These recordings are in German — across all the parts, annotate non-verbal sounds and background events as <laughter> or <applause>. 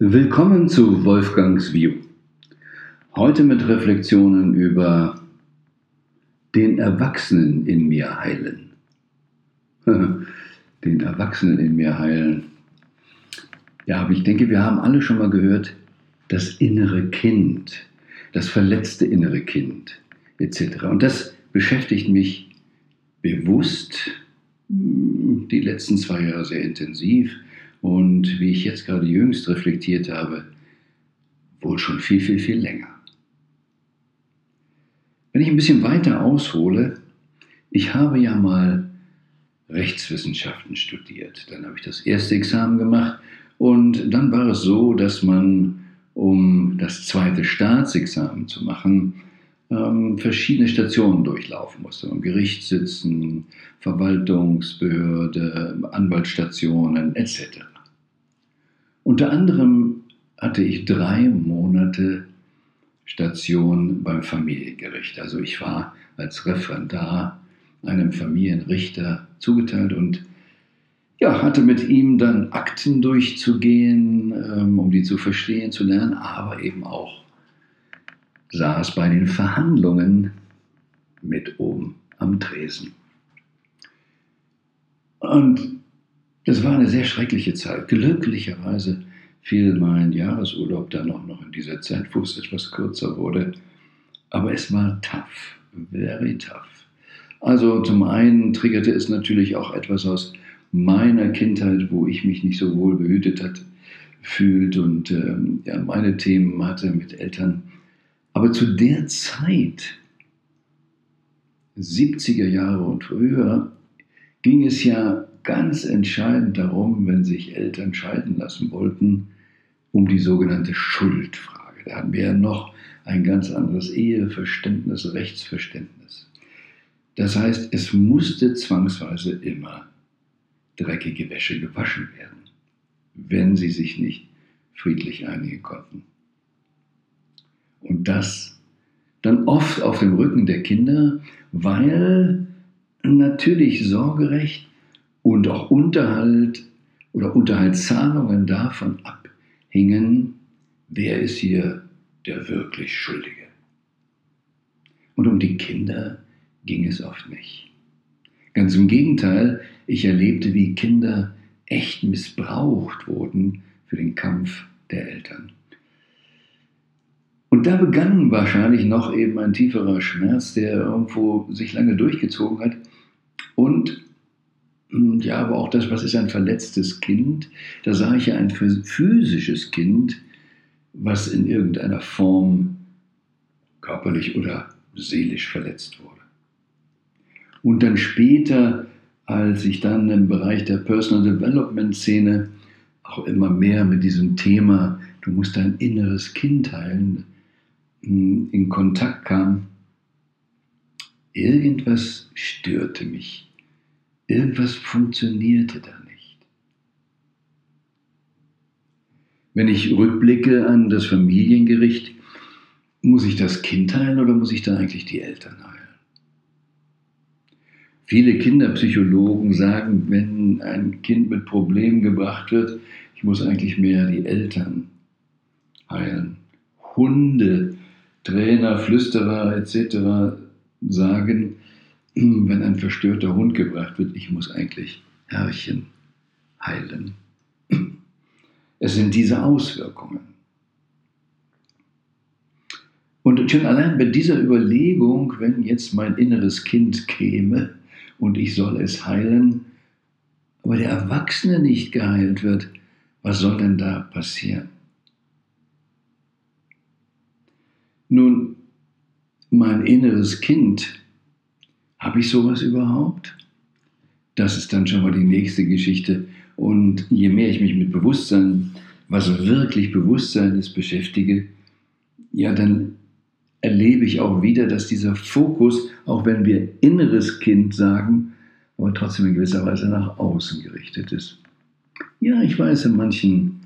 Willkommen zu Wolfgangs View. Heute mit Reflexionen über den Erwachsenen in mir heilen. <laughs> den Erwachsenen in mir heilen. Ja, aber ich denke, wir haben alle schon mal gehört, das innere Kind, das verletzte innere Kind etc. Und das beschäftigt mich bewusst hm, die letzten zwei Jahre sehr intensiv und wie ich jetzt gerade jüngst reflektiert habe, wohl schon viel, viel, viel länger. Wenn ich ein bisschen weiter aushole, ich habe ja mal Rechtswissenschaften studiert. Dann habe ich das erste Examen gemacht und dann war es so, dass man, um das zweite Staatsexamen zu machen, ähm, verschiedene Stationen durchlaufen musste. Im Gericht sitzen, Verwaltungsbehörde, Anwaltsstationen etc. Unter anderem hatte ich drei Monate Station beim Familiengericht. Also ich war als Referendar einem Familienrichter zugeteilt und ja, hatte mit ihm dann Akten durchzugehen, ähm, um die zu verstehen, zu lernen, aber eben auch saß bei den Verhandlungen mit oben am Tresen. Und das war eine sehr schreckliche Zeit. Glücklicherweise fiel mein Jahresurlaub dann auch noch in dieser Zeit, wo es etwas kürzer wurde. Aber es war tough, very tough. Also zum einen triggerte es natürlich auch etwas aus meiner Kindheit, wo ich mich nicht so wohl behütet hat, fühlt und ähm, ja, meine Themen hatte mit Eltern. Aber zu der Zeit, 70er Jahre und früher, ging es ja ganz entscheidend darum, wenn sich Eltern scheiden lassen wollten, um die sogenannte Schuldfrage. Da hatten wir ja noch ein ganz anderes Eheverständnis, Rechtsverständnis. Das heißt, es musste zwangsweise immer dreckige Wäsche gewaschen werden, wenn sie sich nicht friedlich einigen konnten. Und das dann oft auf dem Rücken der Kinder, weil natürlich Sorgerecht und auch Unterhalt oder Unterhaltszahlungen davon abhingen, wer ist hier der wirklich Schuldige. Und um die Kinder ging es oft nicht. Ganz im Gegenteil, ich erlebte, wie Kinder echt missbraucht wurden für den Kampf der Eltern. Und da begann wahrscheinlich noch eben ein tieferer Schmerz, der irgendwo sich lange durchgezogen hat. Und ja, aber auch das, was ist ein verletztes Kind? Da sah ich ja ein physisches Kind, was in irgendeiner Form körperlich oder seelisch verletzt wurde. Und dann später, als ich dann im Bereich der Personal Development Szene auch immer mehr mit diesem Thema, du musst dein inneres Kind heilen, in Kontakt kam, irgendwas störte mich. Irgendwas funktionierte da nicht. Wenn ich rückblicke an das Familiengericht, muss ich das Kind heilen oder muss ich da eigentlich die Eltern heilen? Viele Kinderpsychologen sagen, wenn ein Kind mit Problemen gebracht wird, ich muss eigentlich mehr die Eltern heilen. Hunde, Trainer, Flüsterer etc. sagen, <clears throat> wenn ein verstörter Hund gebracht wird, ich muss eigentlich Herrchen heilen. <clears throat> Es sind diese Auswirkungen. Und schon allein bei dieser Überlegung, wenn jetzt mein inneres Kind käme, und ich soll es heilen, aber der Erwachsene nicht geheilt wird, was soll denn da passieren? Nun, mein inneres Kind, habe ich sowas überhaupt? Das ist dann schon mal die nächste Geschichte. Und je mehr ich mich mit Bewusstsein, was wirklich Bewusstsein ist, beschäftige, ja, dann erlebe ich auch wieder, dass dieser Fokus, auch wenn wir inneres Kind sagen, aber trotzdem in gewisser Weise nach außen gerichtet ist. Ja, ich weiß, in manchen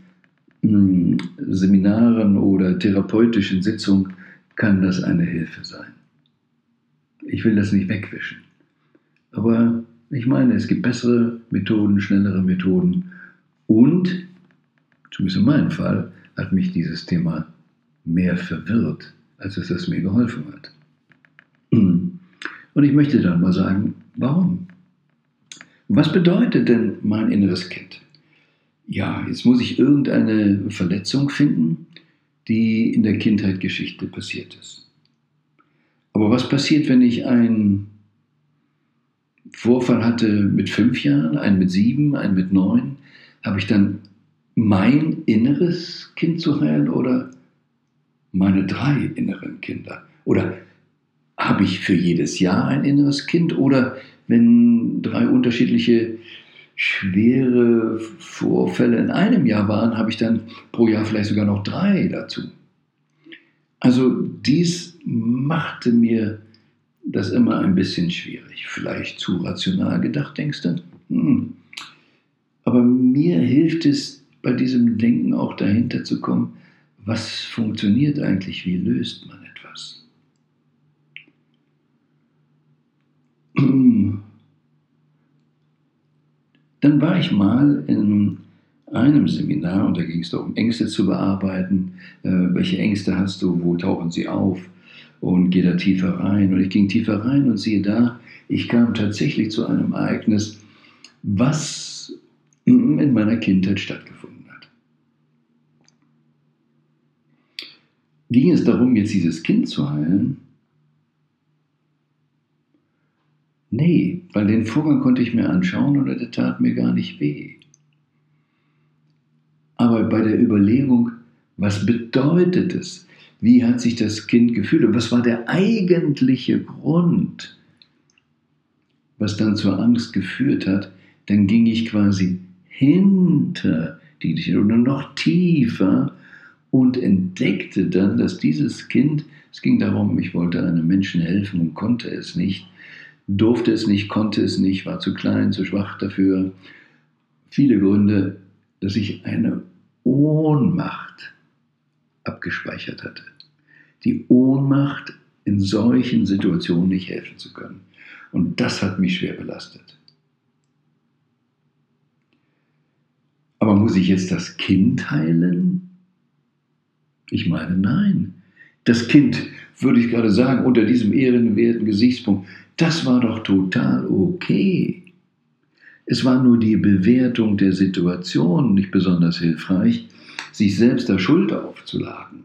hm, Seminaren oder therapeutischen Sitzungen kann das eine Hilfe sein. Ich will das nicht wegwischen. Aber ich meine, es gibt bessere Methoden, schnellere Methoden und, zumindest in meinem Fall, hat mich dieses Thema mehr verwirrt, als es es mir geholfen hat. Und ich möchte dann mal sagen, warum? Was bedeutet denn mein inneres Kind? Ja, jetzt muss ich irgendeine Verletzung finden, die in der Kindheit Geschichte passiert ist. Aber was passiert, wenn ich einen Vorfall hatte mit fünf Jahren, einen mit sieben, einen mit neun? Habe ich dann mein inneres Kind zu heilen oder meine drei inneren Kinder? Oder habe ich für jedes Jahr ein inneres Kind? Oder wenn drei unterschiedliche schwere Vorfälle in einem Jahr waren, habe ich dann pro Jahr vielleicht sogar noch drei dazu. Also dies machte mir das immer ein bisschen schwierig. Vielleicht zu rational gedacht, denkst du? Hm. Aber mir hilft es bei diesem Denken auch dahinter zu kommen, was funktioniert eigentlich, wie löst man etwas. Dann war ich mal in einem Seminar und da ging es darum, Ängste zu bearbeiten. Äh, welche Ängste hast du? Wo tauchen sie auf? Und gehe da tiefer rein. Und ich ging tiefer rein und siehe da, ich kam tatsächlich zu einem Ereignis, was in meiner Kindheit stattgefunden hat. Ging es darum, jetzt dieses Kind zu heilen? Nee, weil den Vorgang konnte ich mir anschauen und der tat mir gar nicht weh. Aber bei der Überlegung, was bedeutet es? Wie hat sich das Kind gefühlt? Und was war der eigentliche Grund, was dann zur Angst geführt hat? Dann ging ich quasi hinter die oder noch tiefer und entdeckte dann, dass dieses Kind, es ging darum, ich wollte einem Menschen helfen und konnte es nicht, durfte es nicht, konnte es nicht, war zu klein, zu schwach dafür. Viele Gründe, dass ich eine Ohnmacht abgespeichert hatte. Die Ohnmacht, in solchen Situationen nicht helfen zu können. Und das hat mich schwer belastet. Aber muss ich jetzt das Kind heilen? Ich meine, nein. Das Kind, würde ich gerade sagen, unter diesem ehrenwerten Gesichtspunkt, das war doch total okay. Es war nur die Bewertung der Situation nicht besonders hilfreich, sich selbst der Schuld aufzuladen.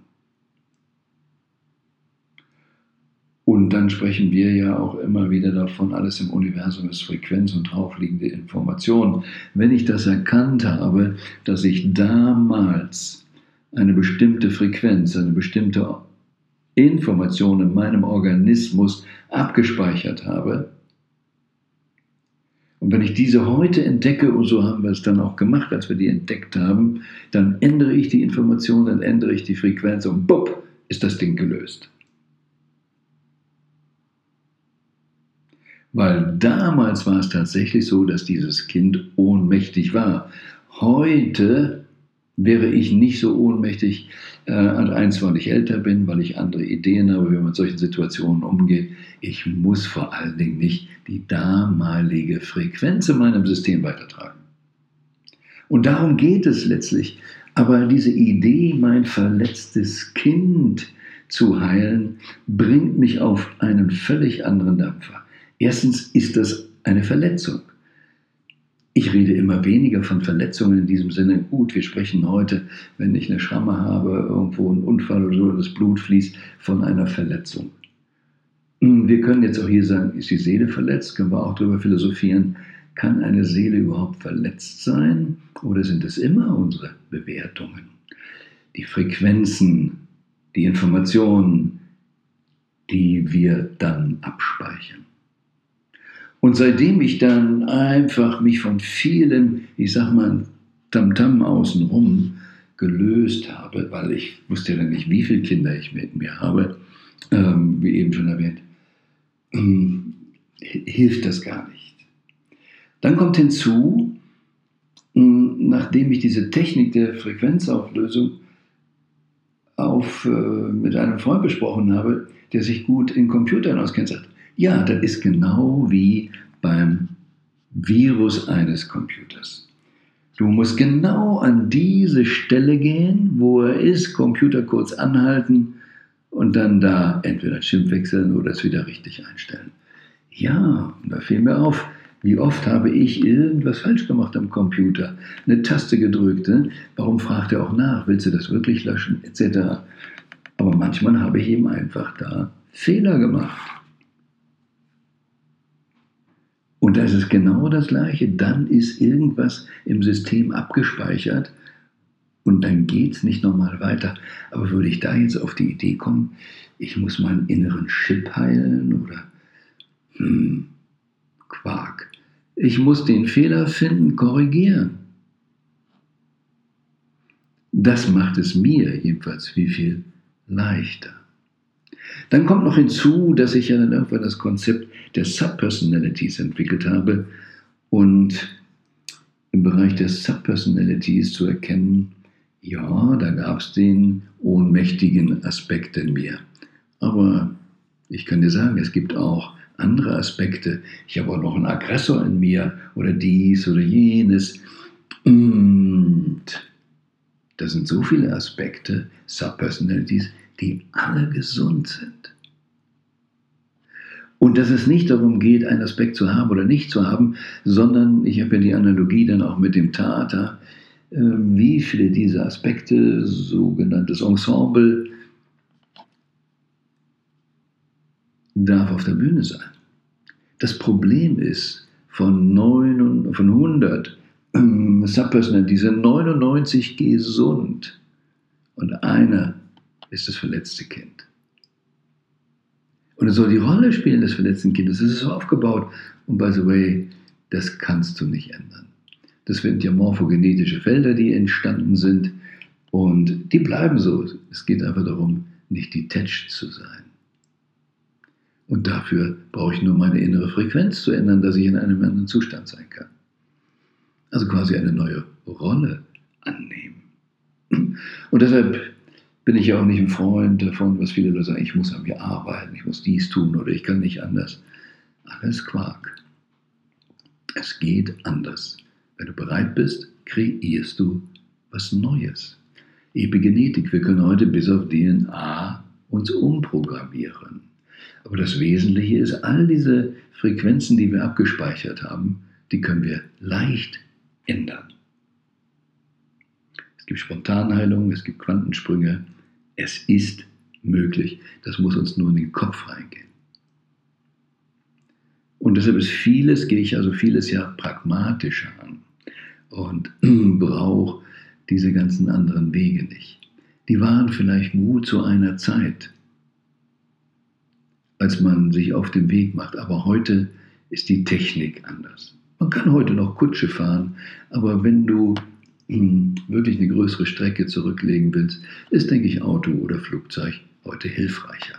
Und dann sprechen wir ja auch immer wieder davon, alles im Universum ist Frequenz und draufliegende Information. Wenn ich das erkannt habe, dass ich damals eine bestimmte Frequenz, eine bestimmte Information in meinem Organismus abgespeichert habe. Und wenn ich diese heute entdecke, und so haben wir es dann auch gemacht, als wir die entdeckt haben, dann ändere ich die Information, dann ändere ich die Frequenz und bupp, ist das Ding gelöst. Weil damals war es tatsächlich so, dass dieses Kind ohnmächtig war. Heute wäre ich nicht so ohnmächtig, äh, an eins, weil ich älter bin, weil ich andere Ideen habe, wie man mit solchen Situationen umgeht. Ich muss vor allen Dingen nicht die damalige Frequenz in meinem System weitertragen. Und darum geht es letztlich. Aber diese Idee, mein verletztes Kind zu heilen, bringt mich auf einen völlig anderen Dampfer. Erstens ist das eine Verletzung. Ich rede immer weniger von Verletzungen in diesem Sinne. Gut, wir sprechen heute, wenn ich eine Schramme habe, irgendwo einen Unfall oder so, das Blut fließt, von einer Verletzung. Hm, wir können jetzt auch hier sagen, ist die Seele verletzt? Können wir auch darüber philosophieren. Kann eine Seele überhaupt verletzt sein? Oder sind es immer unsere Bewertungen? Die Frequenzen, die Informationen, die wir dann abspeichern. Und seitdem ich dann einfach mich von vielen, ich sag mal, Tamtam außenrum gelöst habe, weil ich wusste ja dann nicht, wie viele Kinder ich mit mir habe, ähm, wie eben schon erwähnt, ähm, hilft das gar nicht. Dann kommt hinzu, ähm, nachdem ich diese Technik der Frequenzauflösung auf, äh, mit einem Freund besprochen habe, der sich gut in Computern auskennt, sagt, ja, das ist genau wie beim Virus eines Computers. Du musst genau an diese Stelle gehen, wo er ist, Computer kurz anhalten und dann da entweder Chip wechseln oder es wieder richtig einstellen. Ja, da fiel mir auf, wie oft habe ich irgendwas falsch gemacht am Computer, eine Taste gedrückt. Ne? Warum fragt er auch nach? Willst du das wirklich löschen? Etc. Aber manchmal habe ich eben einfach da Fehler gemacht. Und das ist genau das Gleiche. Dann ist irgendwas im System abgespeichert und dann geht es nicht nochmal weiter. Aber würde ich da jetzt auf die Idee kommen, ich muss meinen inneren Chip heilen oder hm, Quark. Ich muss den Fehler finden, korrigieren. Das macht es mir jedenfalls wie viel leichter. Dann kommt noch hinzu, dass ich ja dann irgendwann das Konzept der Subpersonalities entwickelt habe und im Bereich der Subpersonalities zu erkennen, ja, da gab es den ohnmächtigen Aspekt in mir. Aber ich kann dir sagen, es gibt auch andere Aspekte. Ich habe auch noch einen Aggressor in mir oder dies oder jenes. Und das sind so viele Aspekte, Subpersonalities, die alle gesund sind. Und dass es nicht darum geht, einen Aspekt zu haben oder nicht zu haben, sondern ich habe ja die Analogie dann auch mit dem Theater, ähm, wie viele dieser Aspekte, sogenanntes Ensemble, darf auf der Bühne sein. Das Problem ist, von, 9, von 100 ähm, Subpersonalities sind 99 gesund und einer ist das verletzte Kind. Und es soll die Rolle spielen des verletzten Kindes. Es ist so aufgebaut. Und by the way, das kannst du nicht ändern. Das sind ja morphogenetische Felder, die entstanden sind. Und die bleiben so. Es geht einfach darum, nicht detached zu sein. Und dafür brauche ich nur meine innere Frequenz zu ändern, dass ich in einem anderen Zustand sein kann. Also quasi eine neue Rolle annehmen. Und deshalb bin ich ja auch nicht ein Freund davon, was viele Leute sagen, ich muss an mir arbeiten, ich muss dies tun oder ich kann nicht anders. Alles Quark. Es geht anders. Wenn du bereit bist, kreierst du was Neues. Epigenetik, wir können heute bis auf DNA uns umprogrammieren. Aber das Wesentliche ist, all diese Frequenzen, die wir abgespeichert haben, die können wir leicht ändern. Es gibt Spontanheilung, es gibt Quantensprünge, es ist möglich. Das muss uns nur in den Kopf reingehen. Und deshalb ist vieles, gehe ich also vieles ja pragmatischer an und <clears throat> brauche diese ganzen anderen Wege nicht. Die waren vielleicht gut zu einer Zeit, als man sich auf den Weg macht. Aber heute ist die Technik anders. Man kann heute noch Kutsche fahren, aber wenn du wirklich eine größere Strecke zurücklegen willst, ist, denke ich, Auto oder Flugzeug heute hilfreicher.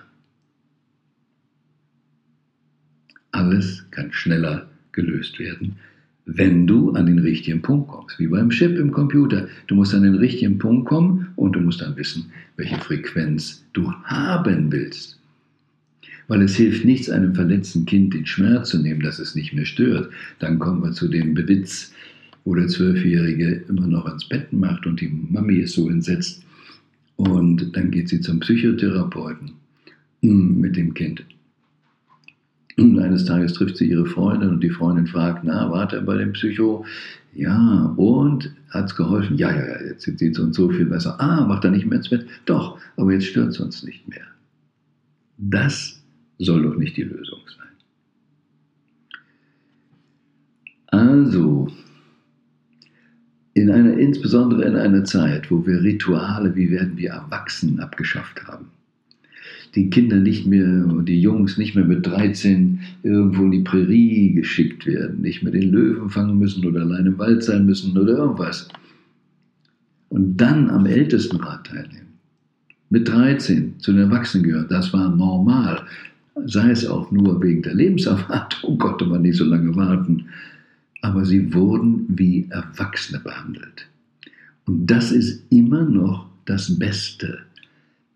Alles kann schneller gelöst werden, wenn du an den richtigen Punkt kommst. Wie beim Chip im Computer. Du musst an den richtigen Punkt kommen und du musst dann wissen, welche Frequenz du haben willst. Weil es hilft nichts, einem verletzten Kind den Schmerz zu nehmen, dass es nicht mehr stört. Dann kommen wir zu dem Bewitz, wo der Zwölfjährige immer noch ans Bett macht und die Mami ist so entsetzt. Und dann geht sie zum Psychotherapeuten hm, mit dem Kind. Und eines Tages trifft sie ihre Freundin und die Freundin fragt, na, warte bei dem Psycho? Ja, und hat es geholfen? Ja, ja, ja, jetzt sieht es uns so viel besser. Ah, macht er nicht mehr ins Bett? Doch, aber jetzt stört es uns nicht mehr. Das soll doch nicht die Lösung sein. Also, in einer, insbesondere in einer Zeit, wo wir Rituale, wie werden wir erwachsen, abgeschafft haben. Die Kinder nicht mehr, die Jungs nicht mehr mit 13 irgendwo in die Prärie geschickt werden, nicht mehr den Löwen fangen müssen oder allein im Wald sein müssen oder irgendwas. Und dann am Ältestenrat teilnehmen. Mit 13 zu den Erwachsenen gehören, das war normal. Sei es auch nur wegen der Lebenserwartung, <laughs> konnte man nicht so lange warten aber sie wurden wie Erwachsene behandelt. Und das ist immer noch das Beste,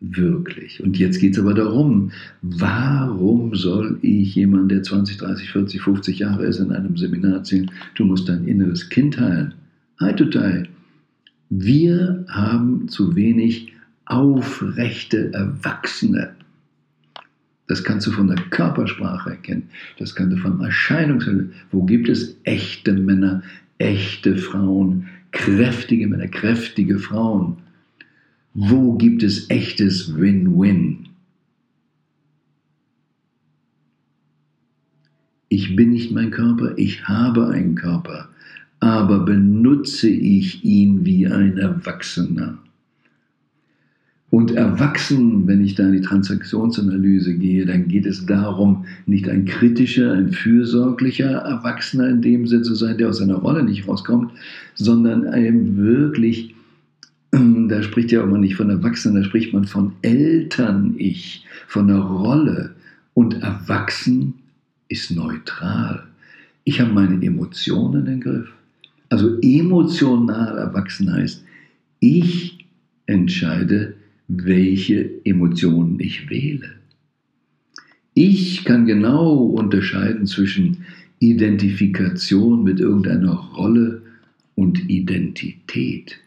wirklich. Und jetzt geht es aber darum, warum soll ich jemand, der 20, 30, 40, 50 Jahre ist, in einem Seminar erzählen, du musst dein inneres Kind heilen? Heitutai. Wir haben zu wenig aufrechte Erwachsene. Das kannst du von der Körpersprache erkennen. Das kannst du von Erscheinungsbild. Wo gibt es echte Männer, echte Frauen, kräftige Männer, kräftige Frauen? Wo gibt es echtes Win-Win? Ich bin nicht mein Körper, ich habe einen Körper, aber benutze ich ihn wie ein Erwachsener. Und erwachsen, wenn ich da in die Transaktionsanalyse gehe, dann geht es darum, nicht ein kritischer, ein fürsorglicher Erwachsener in dem Sinne zu sein, der aus seiner Rolle nicht rauskommt, sondern einem wirklich, <clears throat> da spricht ja auch mal nicht von Erwachsenen, da spricht man von Eltern-Ich, von der Rolle. Und erwachsen ist neutral. Ich habe meine Emotionen im Griff. Also emotional erwachsen heißt, ich entscheide, welche Emotionen ich wähle. Ich kann genau unterscheiden zwischen Identifikation mit irgendeiner Rolle und Identität.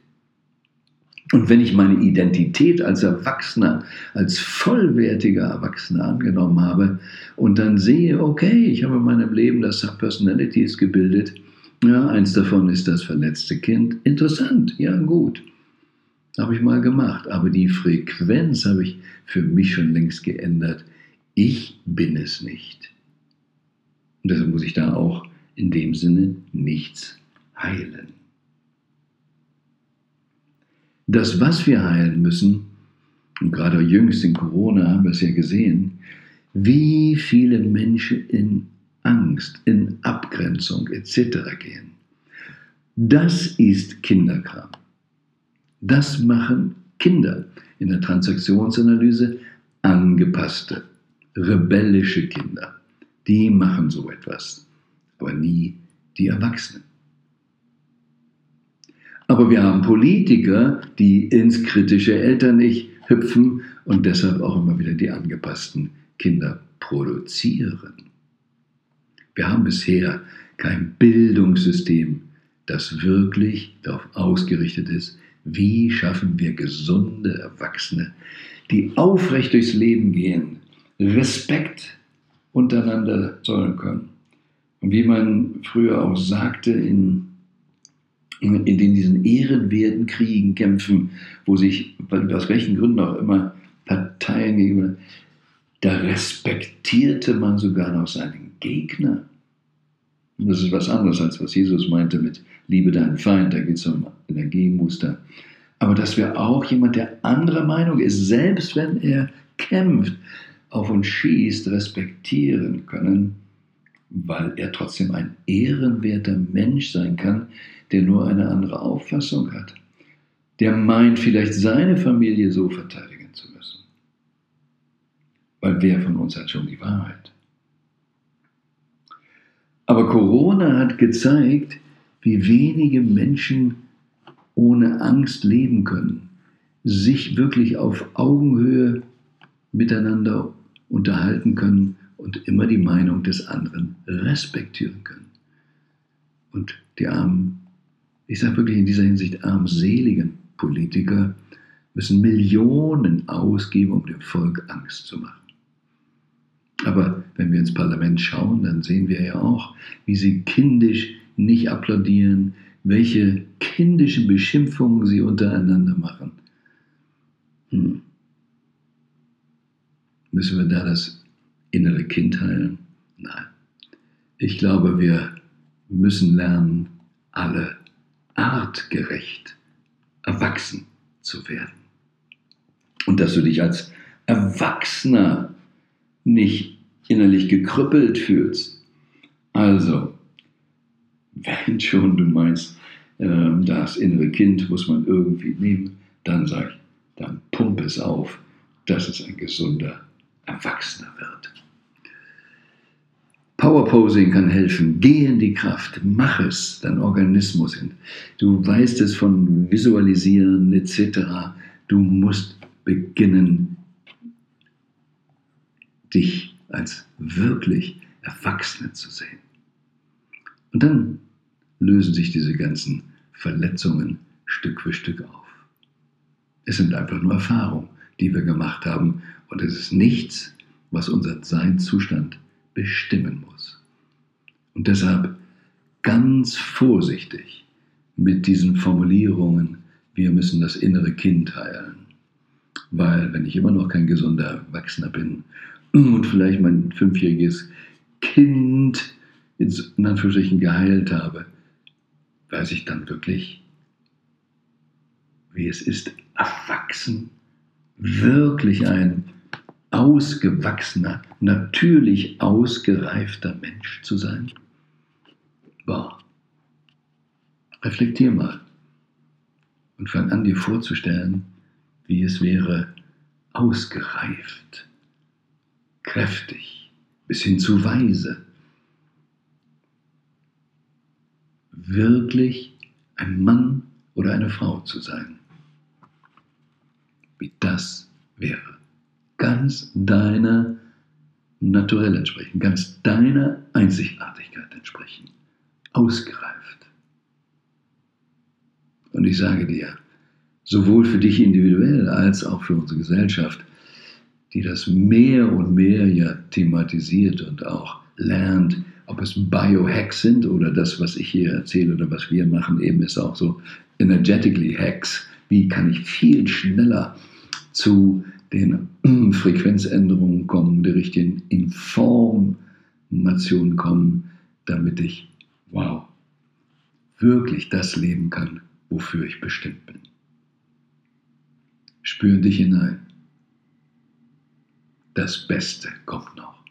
Und wenn ich meine Identität als Erwachsener, als vollwertiger Erwachsener angenommen habe und dann sehe, okay, ich habe in meinem Leben das Subpersonalities gebildet, ja, eins davon ist das verletzte Kind, interessant, ja gut, habe ich mal gemacht, aber die Frequenz habe ich für mich schon längst geändert. Ich bin es nicht. Und deshalb muss ich da auch in dem Sinne nichts heilen. Das, was wir heilen müssen, und gerade jüngst in Corona haben wir es ja gesehen, wie viele Menschen in Angst, in Abgrenzung etc. gehen. Das ist Kinderkram. Das machen Kinder in der Transaktionsanalyse angepasste, rebellische Kinder. Die machen so etwas, aber nie die Erwachsenen. Aber wir haben Politiker, die ins kritische Eltern-Ich hüpfen und deshalb auch immer wieder die angepassten Kinder produzieren. Wir haben bisher kein Bildungssystem, das wirklich darauf ausgerichtet ist, wie schaffen wir gesunde Erwachsene, die aufrecht durchs Leben gehen, Respekt untereinander zollen können. Und wie man früher auch sagte, in in, in diesen ehrenwerten Kriegen kämpfen, wo sich, aus welchen Gründen auch immer, Parteien gegenüber, da respektierte man sogar noch seinen Gegner. Und das ist was anderes, als was Jesus meinte mit Liebe deinen Feind, da geht es um Energiemuster. Aber dass wir auch jemand, der anderer Meinung ist, selbst wenn er kämpft, auf uns schießt, respektieren können, weil er trotzdem ein ehrenwerter Mensch sein kann, der nur eine andere Auffassung hat, der meint vielleicht seine Familie so verteidigen zu müssen. Weil wer von uns hat schon die Wahrheit? Aber Corona hat gezeigt, wie wenige Menschen ohne Angst leben können, sich wirklich auf Augenhöhe miteinander unterhalten können und immer die Meinung des anderen respektieren können. Und die armen ich sage wirklich in dieser Hinsicht, armseligen Politiker müssen Millionen ausgeben, um dem Volk Angst zu machen. Aber wenn wir ins Parlament schauen, dann sehen wir ja auch, wie sie kindisch nicht applaudieren, welche kindischen Beschimpfungen sie untereinander machen. Hm. Müssen wir da das innere Kind heilen? Nein. Ich glaube, wir müssen lernen, alle artgerecht erwachsen zu werden. Und dass du dich als Erwachsener nicht innerlich gekrüppelt fühlst. Also, wenn schon du meinst, äh, das innere Kind muss man irgendwie nehmen, dann sag ich, dann pump es auf, dass es ein gesunder Erwachsener wird. Powerposing kann helfen. Geh in die Kraft, mach es, dein Organismus. Du weißt es von Visualisieren etc. Du musst beginnen, dich als wirklich Erwachsene zu sehen. Und dann lösen sich diese ganzen Verletzungen Stück für Stück auf. Es sind einfach nur Erfahrungen, die wir gemacht haben und es ist nichts, was unseren Seinszustand bestimmen muss. Und deshalb ganz vorsichtig mit diesen Formulierungen, wir müssen das innere Kind heilen. Weil wenn ich immer noch kein gesunder Erwachsener bin und vielleicht mein fünfjähriges Kind in Anführungsstrichen geheilt habe, weiß ich dann wirklich, wie es ist, erwachsen, wirklich ein ausgewachsener, natürlich ausgereifter Mensch zu sein? Boah. Reflektier mal und fang an dir vorzustellen, wie es wäre, ausgereift, kräftig, bis hin zu weise, wirklich ein Mann oder eine Frau zu sein. Wie das wäre. Ganz deiner Naturell entsprechen, ganz deiner Einzigartigkeit entsprechen. Ausgereift. Und ich sage dir, sowohl für dich individuell als auch für unsere Gesellschaft, die das mehr und mehr ja thematisiert und auch lernt, ob es Biohacks sind oder das, was ich hier erzähle oder was wir machen, eben ist auch so energetically Hacks. Wie kann ich viel schneller zu den <clears throat> Frequenzänderungen kommen, der richtigen Information kommen, damit ich, wow, wirklich das leben kann, wofür ich bestimmt bin. Spür dich hinein. Das Beste kommt noch.